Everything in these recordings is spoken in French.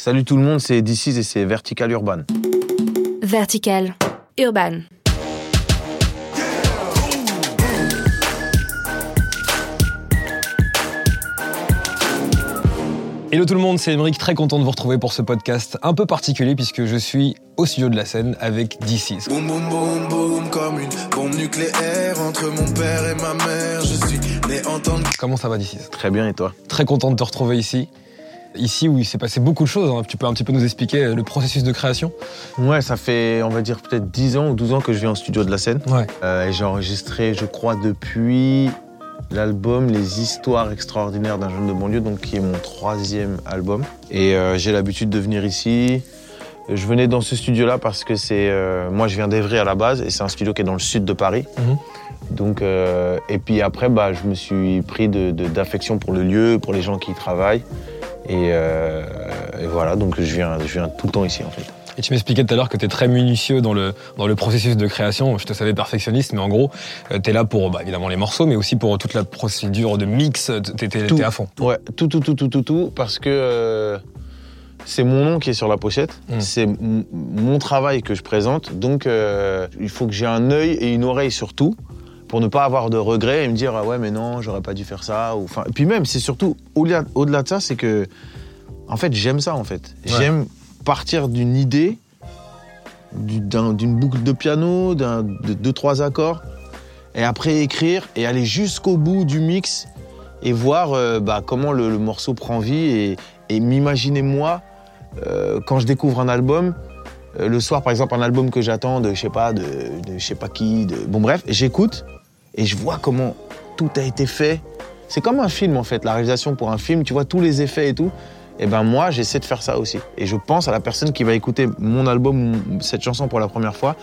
Salut tout le monde, c'est DC's et c'est Vertical Urban. Vertical Urban. Hello tout le monde, c'est Émeric, très content de vous retrouver pour ce podcast un peu particulier puisque je suis au studio de la scène avec DC's. Boum boum boum boum comme une bombe nucléaire entre mon père et ma mère. Je suis né en temps de Comment ça va DC's Très bien et toi? Très content de te retrouver ici. Ici où il s'est passé beaucoup de choses, hein. tu peux un petit peu nous expliquer le processus de création? Ouais, ça fait, on va dire, peut-être 10 ans ou 12 ans que je viens au studio de la scène. Ouais. Euh, et j'ai enregistré, je crois, depuis l'album Les Histoires extraordinaires d'un jeune de banlieue, donc qui est mon troisième album. Et euh, j'ai l'habitude de venir ici. Je venais dans ce studio-là parce que c'est, euh, moi, je viens d'Evry à la base, et c'est un studio qui est dans le sud de Paris. Mhm. Donc, euh, et puis après, bah, je me suis pris de- de- d'affection pour le lieu, pour les gens qui y travaillent. Et, euh, et voilà, donc je viens, je viens tout le temps ici en fait. Et tu m'expliquais tout à l'heure que tu es très minutieux dans le, dans le processus de création. Je te savais perfectionniste, mais en gros, tu es là pour bah, évidemment les morceaux, mais aussi pour toute la procédure de mix. Tu étais Tout. à fond. Ouais, tout, tout, tout, tout, tout, tout, parce que euh, c'est mon nom qui est sur la pochette, Mm. c'est mon travail que je présente, donc euh, il faut que j'ai un œil et une oreille sur tout pour ne pas avoir de regrets et me dire ah ouais mais non j'aurais pas dû faire ça ou enfin puis même c'est surtout au-delà au-delà de ça c'est que en fait j'aime ça en fait Ouais. j'aime partir d'une idée du- d'un- d'une boucle de piano d'un de deux trois accords et après écrire et aller jusqu'au bout du mix et voir euh, bah, comment le, le morceau prend vie et, et m'imaginer moi euh, quand je découvre un album euh, le soir par exemple un album que j'attends de je sais pas de, de je sais pas qui de... bon bref j'écoute et je vois comment tout a été fait. C'est comme un film en fait la réalisation pour un film tu vois tous les effets et tout. Et ben moi j'essaie de faire ça aussi. Et je pense à la personne qui va écouter mon album cette chanson pour la première fois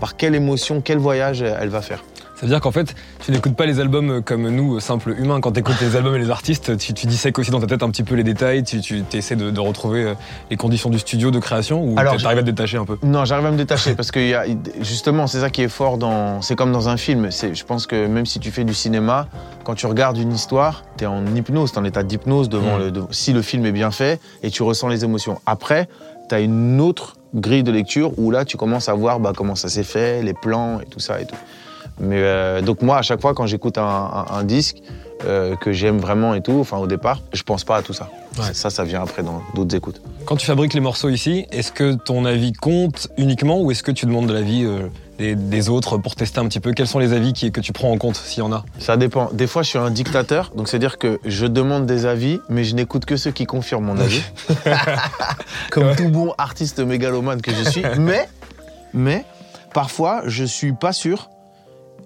par quelle émotion quel voyage elle va faire Ça veut dire qu'en fait, tu n'écoutes pas les albums comme nous, simples humains. Quand tu écoutes les albums et les artistes, tu, tu dissèques aussi dans ta tête un petit peu les détails, tu, tu essaies de, de retrouver euh, les conditions du studio de création ou Alors, tu arrives à te détacher un peu? Non, j'arrive à me détacher parce que y a, justement, c'est ça qui est fort dans. C'est comme dans un film. Je pense que même si tu fais du cinéma, quand tu regardes une histoire, tu es en hypnose, tu en état d'hypnose devant Mm. le. de- si le film est bien fait et tu ressens les émotions. Après, tu as une autre grille de lecture où là, tu commences à voir bah, comment ça s'est fait, les plans et tout ça et tout. Mais euh, donc, moi, à chaque fois, quand j'écoute un, un- un disque euh, que j'aime vraiment et tout, enfin, au départ, je pense pas à tout ça. Ouais. Ça, ça vient après dans d'autres écoutes. Quand tu fabriques les morceaux ici, est-ce que ton avis compte uniquement ou est-ce que tu demandes de l'avis euh, des, des autres pour tester un petit peu? Quels sont les avis qui- que tu prends en compte s'il y en a? Ça dépend. Des fois, je suis un dictateur, donc c'est-à-dire que je demande des avis, mais je n'écoute que ceux qui confirment mon avis. Comme tout bon artiste mégalomane que je suis. Mais, mais, parfois, je suis pas sûr.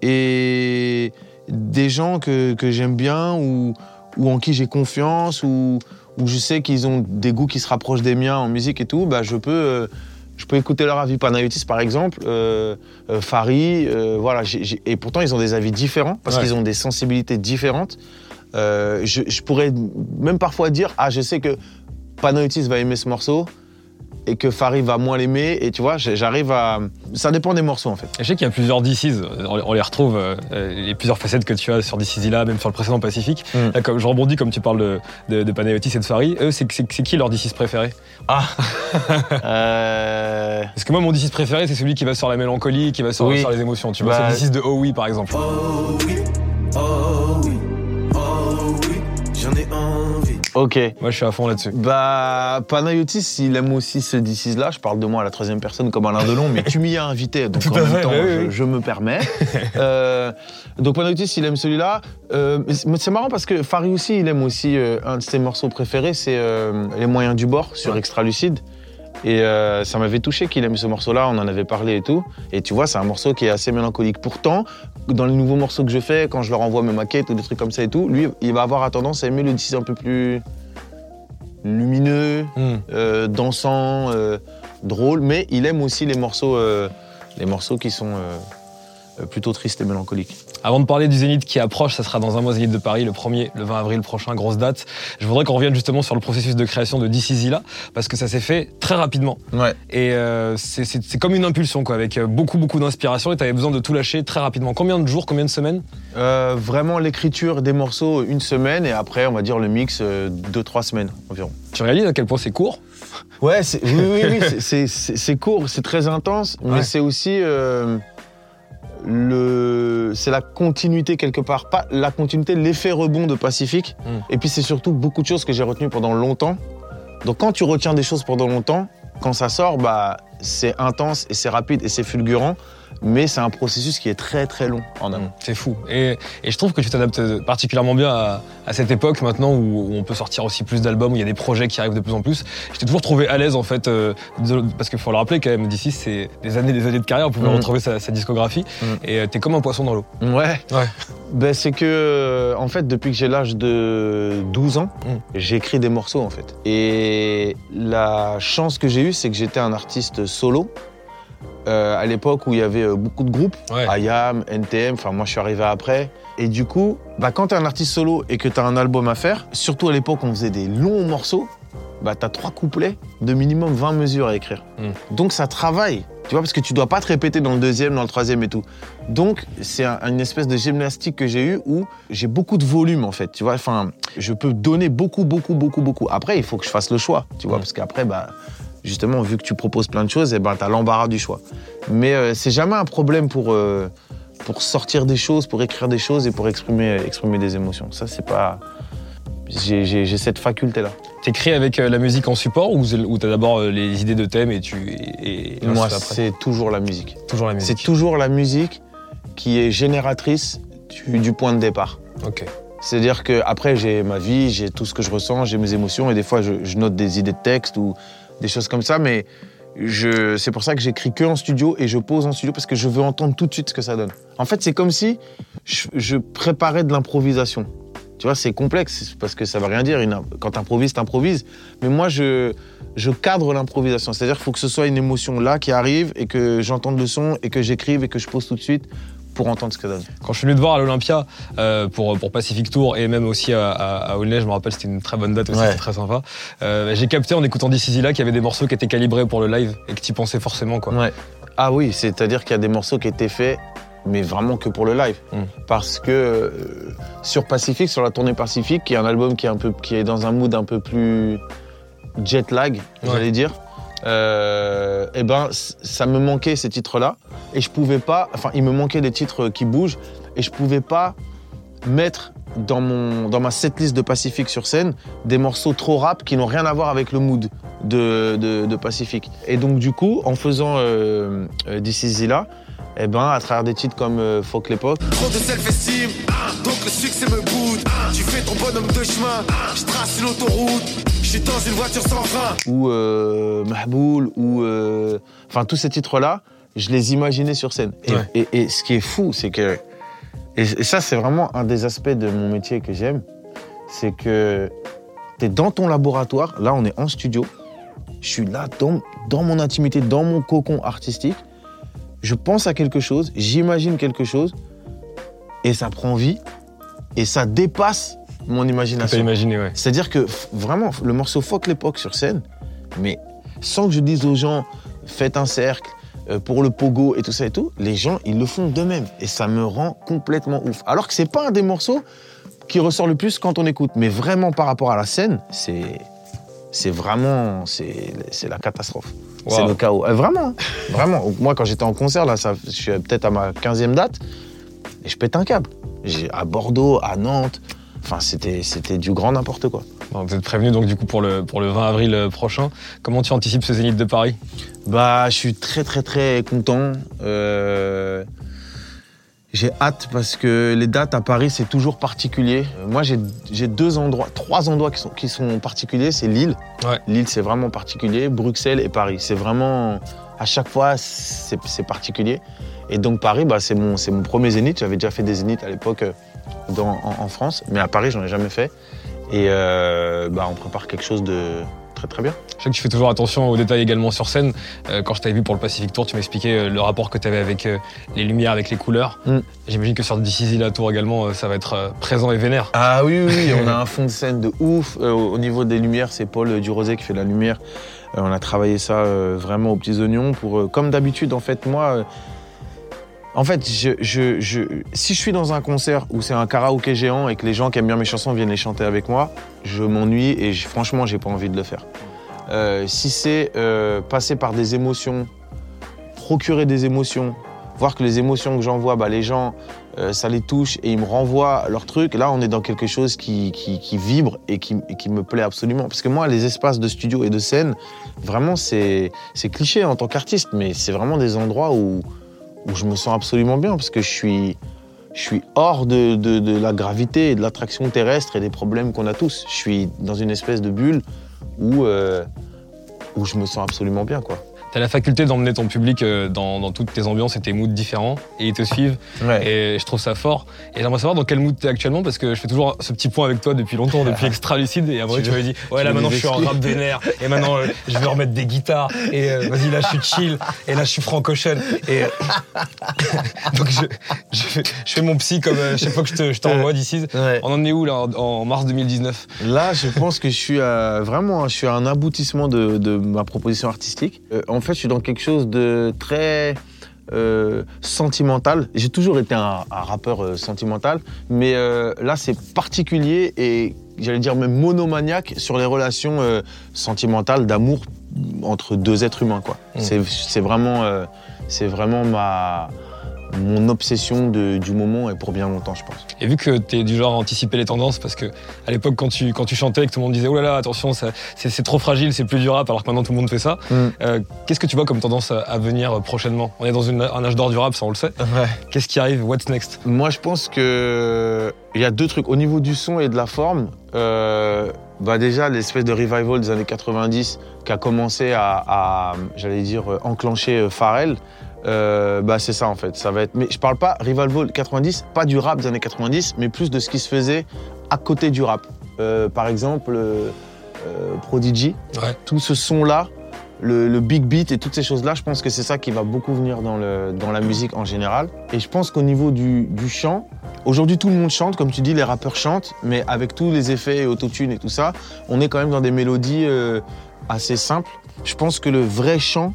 Et des gens que, que j'aime bien ou, ou en qui j'ai confiance ou, ou je sais qu'ils ont des goûts qui se rapprochent des miens en musique et tout, bah, je peux. euh, je peux écouter leur avis. Panayotis, par exemple, euh, euh, Fari, euh, voilà. et pourtant, ils ont des avis différents parce Ouais. qu'ils ont des sensibilités différentes. Je, je pourrais même parfois dire Ah, je sais que Panayotis va aimer ce morceau et que Fari va moins l'aimer. Et tu vois, j'arrive à. Ça dépend des morceaux, en fait. Je sais qu'il y a plusieurs DC's, on les retrouve, euh, euh, les plusieurs facettes que tu as sur DC's là, même sur le précédent Pacifique. Mm. Là, comme je rebondis comme tu parles de, de, de Panayotis et de Fari, eux, c'est qui leur DC's préféré Euh, Parce que moi, mon DC's préféré, c'est celui qui va sur la mélancolie, qui va sur, Oui. sur les émotions. Tu vois, Bah, c'est le DC's de Oh Oui, par exemple. Oh oui, ok. Moi, je suis à fond là-dessus. Bah, Panayotis, il aime aussi ce DC's là. Je parle de moi à la troisième personne comme Alain Delon, mais tu m'y as invité, donc Tout en même temps, bah oui, je, oui. je me permets. Euh, donc Panayotis, il aime celui-là. Euh, c'est marrant parce que Fari aussi, il aime aussi euh, un de ses morceaux préférés, c'est euh, Les moyens du bord sur. Extra Lucide. Et euh, ça m'avait touché qu'il aime ce morceau-là, on en avait parlé et tout. Et tu vois, c'est un morceau qui est assez mélancolique. Pourtant, dans les nouveaux morceaux que je fais, quand je leur envoie mes maquettes ou des trucs comme ça et tout, lui, il va avoir tendance à aimer le DC un peu plus lumineux, Mm. euh, dansant, euh, drôle, mais il aime aussi les morceaux, euh, les morceaux qui sont plutôt tristes et mélancoliques. Avant de parler du Zénith qui approche, ça sera dans un mois Zénith de Paris, le 1er, le 20 avril prochain, grosse date. Je voudrais qu'on revienne justement sur le processus de création de Is là, parce que ça s'est fait très rapidement. Ouais. Et euh, c'est- comme une impulsion, quoi, avec euh, beaucoup, beaucoup d'inspiration, et tu avais besoin de tout lâcher très rapidement. Combien de jours, combien de semaines? Euh, vraiment l'écriture des morceaux une semaine et après on va dire le mix euh, deux trois semaines environ. Tu réalises à quel point c'est court? Ouais, oui, oui, oui, c'est- court, c'est très intense, mais Ouais. c'est aussi euh, le, c'est la continuité quelque part, pas la continuité, l'effet rebond de Pacifique. Mm. Et puis c'est surtout beaucoup de choses que j'ai retenues pendant longtemps. Donc quand tu retiens des choses pendant longtemps, quand ça sort, bah c'est intense et c'est rapide et c'est fulgurant, mais c'est un processus qui est très très long en amont. C'est fou. Et, et je trouve que tu t'adaptes particulièrement bien à, à cette époque maintenant où, où on peut sortir aussi plus d'albums, où il y a des projets qui arrivent de plus en plus. Je t'ai toujours trouvé à l'aise en fait, euh, parce qu'il faut le rappeler quand même, d'ici c'est des années des années de carrière, on pouvait Mhm. retrouver sa, sa discographie. Mhm. Et euh, t'es comme un poisson dans l'eau. Ouais. Ouais. Ben, c'est que, euh, en fait, depuis que j'ai l'âge de 12 ans, Mm. j'écris des morceaux, en fait. Et la chance que j'ai eue, c'est que j'étais un artiste solo. Euh, à l'époque où il y avait euh, beaucoup de groupes, Ouais. IAM, NTM, enfin moi je suis arrivé après. Et du coup, bah, quand t'es un artiste solo et que t'as un album à faire, surtout à l'époque où on faisait des longs morceaux, bah t'as trois couplets de minimum 20 mesures à écrire. Mm. Donc ça travaille, tu vois, parce que tu dois pas te répéter dans le deuxième, dans le troisième et tout. Donc c'est un- une espèce de gymnastique que j'ai eu où j'ai beaucoup de volume en fait, tu vois. Enfin, je peux donner beaucoup, beaucoup, beaucoup, beaucoup. Après, il faut que je fasse le choix, tu vois, Mm. parce qu'après, bah justement, vu que tu proposes plein de choses, et ben t'as l'embarras du choix. Mais euh, c'est jamais un problème pour euh, pour sortir des choses, pour écrire des choses et pour exprimer exprimer des émotions. Ça c'est pas j'ai cette faculté là. T'écris avec euh, la musique en support ou, ou t'as d'abord les idées de thèmes et tu et, et Moi, c'est toujours la musique. toujours la C'est musique. toujours la musique qui est génératrice du, du point de départ. Ok. C'est-à-dire que après j'ai ma vie, j'ai tout ce que je ressens, j'ai mes émotions et des fois je, je note des idées de texte ou des choses comme ça, mais c'est pour ça que j'écris que en studio et je pose en studio parce que je veux entendre tout de suite ce que ça donne. En fait, c'est comme si je, je préparais de l'improvisation. Tu vois, c'est complexe parce que ça veut rien dire. Une- Quand t'improvises, t'improvises. Mais moi, je, je cadre l'improvisation. C'est-à-dire qu'il faut que ce soit une émotion là qui arrive et que j'entende le son et que j'écrive et que je pose tout de suite pour entendre ce que ça donne. Quand je suis venu te voir à l'Olympia euh, pour, pour Pacific Tour et même aussi à, à, à Aulnay, je me rappelle, c'était une très bonne date aussi, Ouais. c'était très sympa. Euh, J'ai capté en écoutant Is Là qu'il y avait des morceaux qui étaient calibrés pour le live et que tu pensais forcément. quoi. Ouais. Ah oui, c'est-à-dire qu'il y a des morceaux qui étaient faits, mais vraiment que pour le live. Mm. Parce que euh, sur Pacifique, sur la tournée Pacifique, qui est un album qui est, un peu, qui est dans un mood un peu plus jet lag, Ouais. j'allais dire, euh, eh ben, ça me manquait ces titres-là. Et je pouvais pas, enfin, il me manquait des titres qui bougent, et je pouvais pas mettre dans, mon, dans ma setlist de Pacifique sur scène des morceaux trop rap qui n'ont rien à voir avec le mood de, de, de Pacifique. Et donc, du coup, en faisant euh, euh, This Is Là, eh ben, à travers des titres comme euh, Fuck l'époque, Trop de self-esteem, donc le succès me boude. Tu fais ton bonhomme de chemin, je trace une autoroute. Je suis dans une voiture sans frein. ou euh, Mahboul, ou. euh, Enfin, tous ces titres-là, je les imaginais sur scène. Et, Ouais. et- et ce qui est fou, c'est que. Et, et ça, c'est vraiment un des aspects de mon métier que j'aime. C'est que tu es dans ton laboratoire, là, on est en studio. Je suis là, dans, dans mon intimité, dans mon cocon artistique. Je pense à quelque chose, j'imagine quelque chose, et ça prend vie, et ça dépasse mon imagination. imaginé, ouais. C'est-à-dire que vraiment, le morceau Fuck l'époque sur scène, mais sans que je dise aux gens, faites un cercle pour le pogo et tout ça et tout, les gens, ils le font d'eux-mêmes. Et ça me rend complètement ouf. Alors que c'est pas un des morceaux qui ressort le plus quand on écoute. Mais vraiment, par rapport à la scène, c'est. C'est vraiment. C'est la catastrophe. C'est le chaos. Euh, vraiment. hein. Vraiment. Moi, quand j'étais en concert, là, ça, je suis peut-être à ma 15e date, et je pète un câble. J'ai- À Bordeaux, à Nantes. Enfin, c'était c'était du grand n'importe quoi. Bon, vous êtes prévenu donc du coup pour le, pour le 20 avril euh, prochain. Comment tu anticipes ce Zénith de Paris? Bah, je suis très très très content. Euh, J'ai hâte parce que les dates à Paris c'est toujours particulier. Euh, Moi j'ai j'ai deux endroits, trois endroits qui sont, qui sont particuliers. C'est Lille. Ouais. Lille c'est vraiment particulier. Bruxelles et Paris. C'est vraiment à chaque fois c'est particulier. Et donc Paris bah, c'est mon c'est mon premier zénith. J'avais déjà fait des zéniths à l'époque en, en France, mais à Paris j'en ai jamais fait. Et euh, bah, on prépare quelque chose de très très bien. Je sais que tu fais toujours attention aux détails également sur scène. Euh, quand je t'avais vu pour le Pacific Tour, tu m'expliquais euh, le rapport que tu avais avec les lumières, avec les couleurs. Mm. J'imagine que sur This la Tour également, ça va être présent et vénère. Ah oui, oui, oui, on a un fond de scène de ouf. Euh, au niveau des lumières, c'est Paul Durosé qui fait la lumière. Euh, on a travaillé ça euh, vraiment aux petits oignons pour, euh, comme d'habitude, en fait, moi, euh, en fait, si je suis dans un concert où c'est un karaoké géant et que les gens qui aiment bien mes chansons viennent les chanter avec moi, je m'ennuie et franchement, j'ai pas envie de le faire. Euh, si c'est euh, passer par des émotions, procurer des émotions, voir que les émotions que j'envoie, bah, les gens, euh, ça les touche et ils me renvoient leur truc. Là, on est dans quelque chose qui, qui, vibre et qui, et qui me plaît absolument. Parce que moi, les espaces de studio et de scène, vraiment, c'est cliché en tant qu'artiste, mais c'est vraiment des endroits où, où je me sens absolument bien parce que je suis, hors de, la gravité de l'attraction terrestre et des problèmes qu'on a tous. Je suis dans une espèce de bulle où, euh, je me sens absolument bien, quoi. Tu as la faculté d'emmener ton public euh, dans, dans toutes tes ambiances et tes moods différents et ils te suivent et je trouve ça fort. Et j'aimerais savoir dans quel mood tu es actuellement parce que je fais toujours ce petit point avec toi depuis longtemps, depuis Extra Lucide et après Tu m'avais dit ouais là maintenant je suis en rap vénère et maintenant euh, je vais remettre des guitares et euh, vas-y là je suis chill et là je suis francochène et euh, donc je, je, fais, je fais mon psy comme chaque fois que je te- je t'envoie d'ici. Ouais. On en est où là en, en mars 2019 Là, je pense que je suis vraiment, je suis à un aboutissement de, de ma proposition artistique. En fait, je suis dans quelque chose de très euh, sentimental. J'ai toujours été un, un rappeur euh, sentimental, mais euh, là, c'est particulier et j'allais dire même monomaniaque sur les relations sentimentales d'amour entre deux êtres humains. Quoi. Mm. C'est, c'est vraiment, c'est vraiment ma mon obsession de- du moment et pour bien longtemps, je pense. Et vu que tu es du genre à anticiper les tendances, parce que à l'époque, quand tu, quand tu chantais que tout le monde disait Oh là là, attention, c'est trop fragile, c'est plus du rap, alors que maintenant tout le monde fait ça, Mm. euh, qu'est-ce que tu vois comme tendance à, venir prochainement? On est dans une- un âge d'or du rap, ça on le sait. Qu'est-ce qui arrive? What's next? Moi, je pense que il y a deux trucs au niveau du son et de la forme. euh, bah déjà, l'espèce de revival des années 90 qui a commencé à, à, j'allais dire, euh, enclencher euh, Pharrell. Euh, bah c'est ça en fait. Ça va être. Mais je parle pas revival 90, pas du rap des années 90, mais plus de ce qui se faisait à côté du rap. Euh, par exemple, euh, Prodigy. Ouais. Tout ce son là. Le, le big beat et toutes ces choses-là, je pense que c'est ça qui va beaucoup venir dans, le, dans la musique en général. Et je pense qu'au niveau du, du chant, Aujourd'hui, tout le monde chante, comme tu dis, les rappeurs chantent, mais avec tous les effets et autotune et tout ça, on est quand même dans des mélodies assez simples. Je pense que le vrai chant,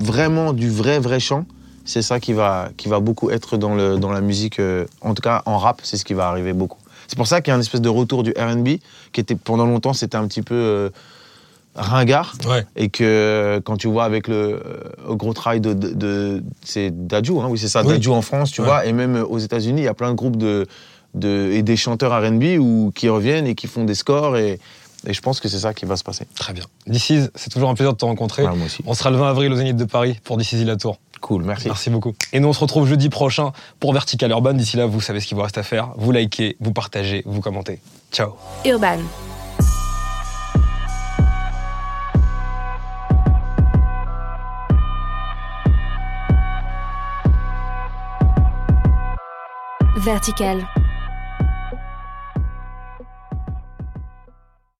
vraiment du vrai, vrai chant, c'est ça qui va, qui va beaucoup être dans, le, dans la musique, euh, en tout cas en rap, c'est ce qui va arriver beaucoup. C'est pour ça qu'il y a un espèce de retour du RB, qui était pendant longtemps, c'était un petit peu euh, ringard. Ouais. Et que euh, quand tu vois avec le euh, gros travail de, de, de- c'est Dadju, hein, oui c'est ça, Oui. Dadju en France, tu Ouais. vois, et même aux États-Unis, il y a plein de groupes de, de et des chanteurs R&B qui reviennent et qui font des scores et, et je pense que c'est ça qui va se passer. Très bien. This is, c'est toujours un plaisir de te rencontrer. Moi aussi. On sera le 20 avril au Zénith de Paris pour is la Tour. Cool, merci. Merci beaucoup. Et nous, on se retrouve jeudi prochain pour Vertical Urban. D'ici là, vous savez ce qu'il vous reste à faire. Vous likez, vous partagez, vous commentez. Ciao. Urban. Vertical.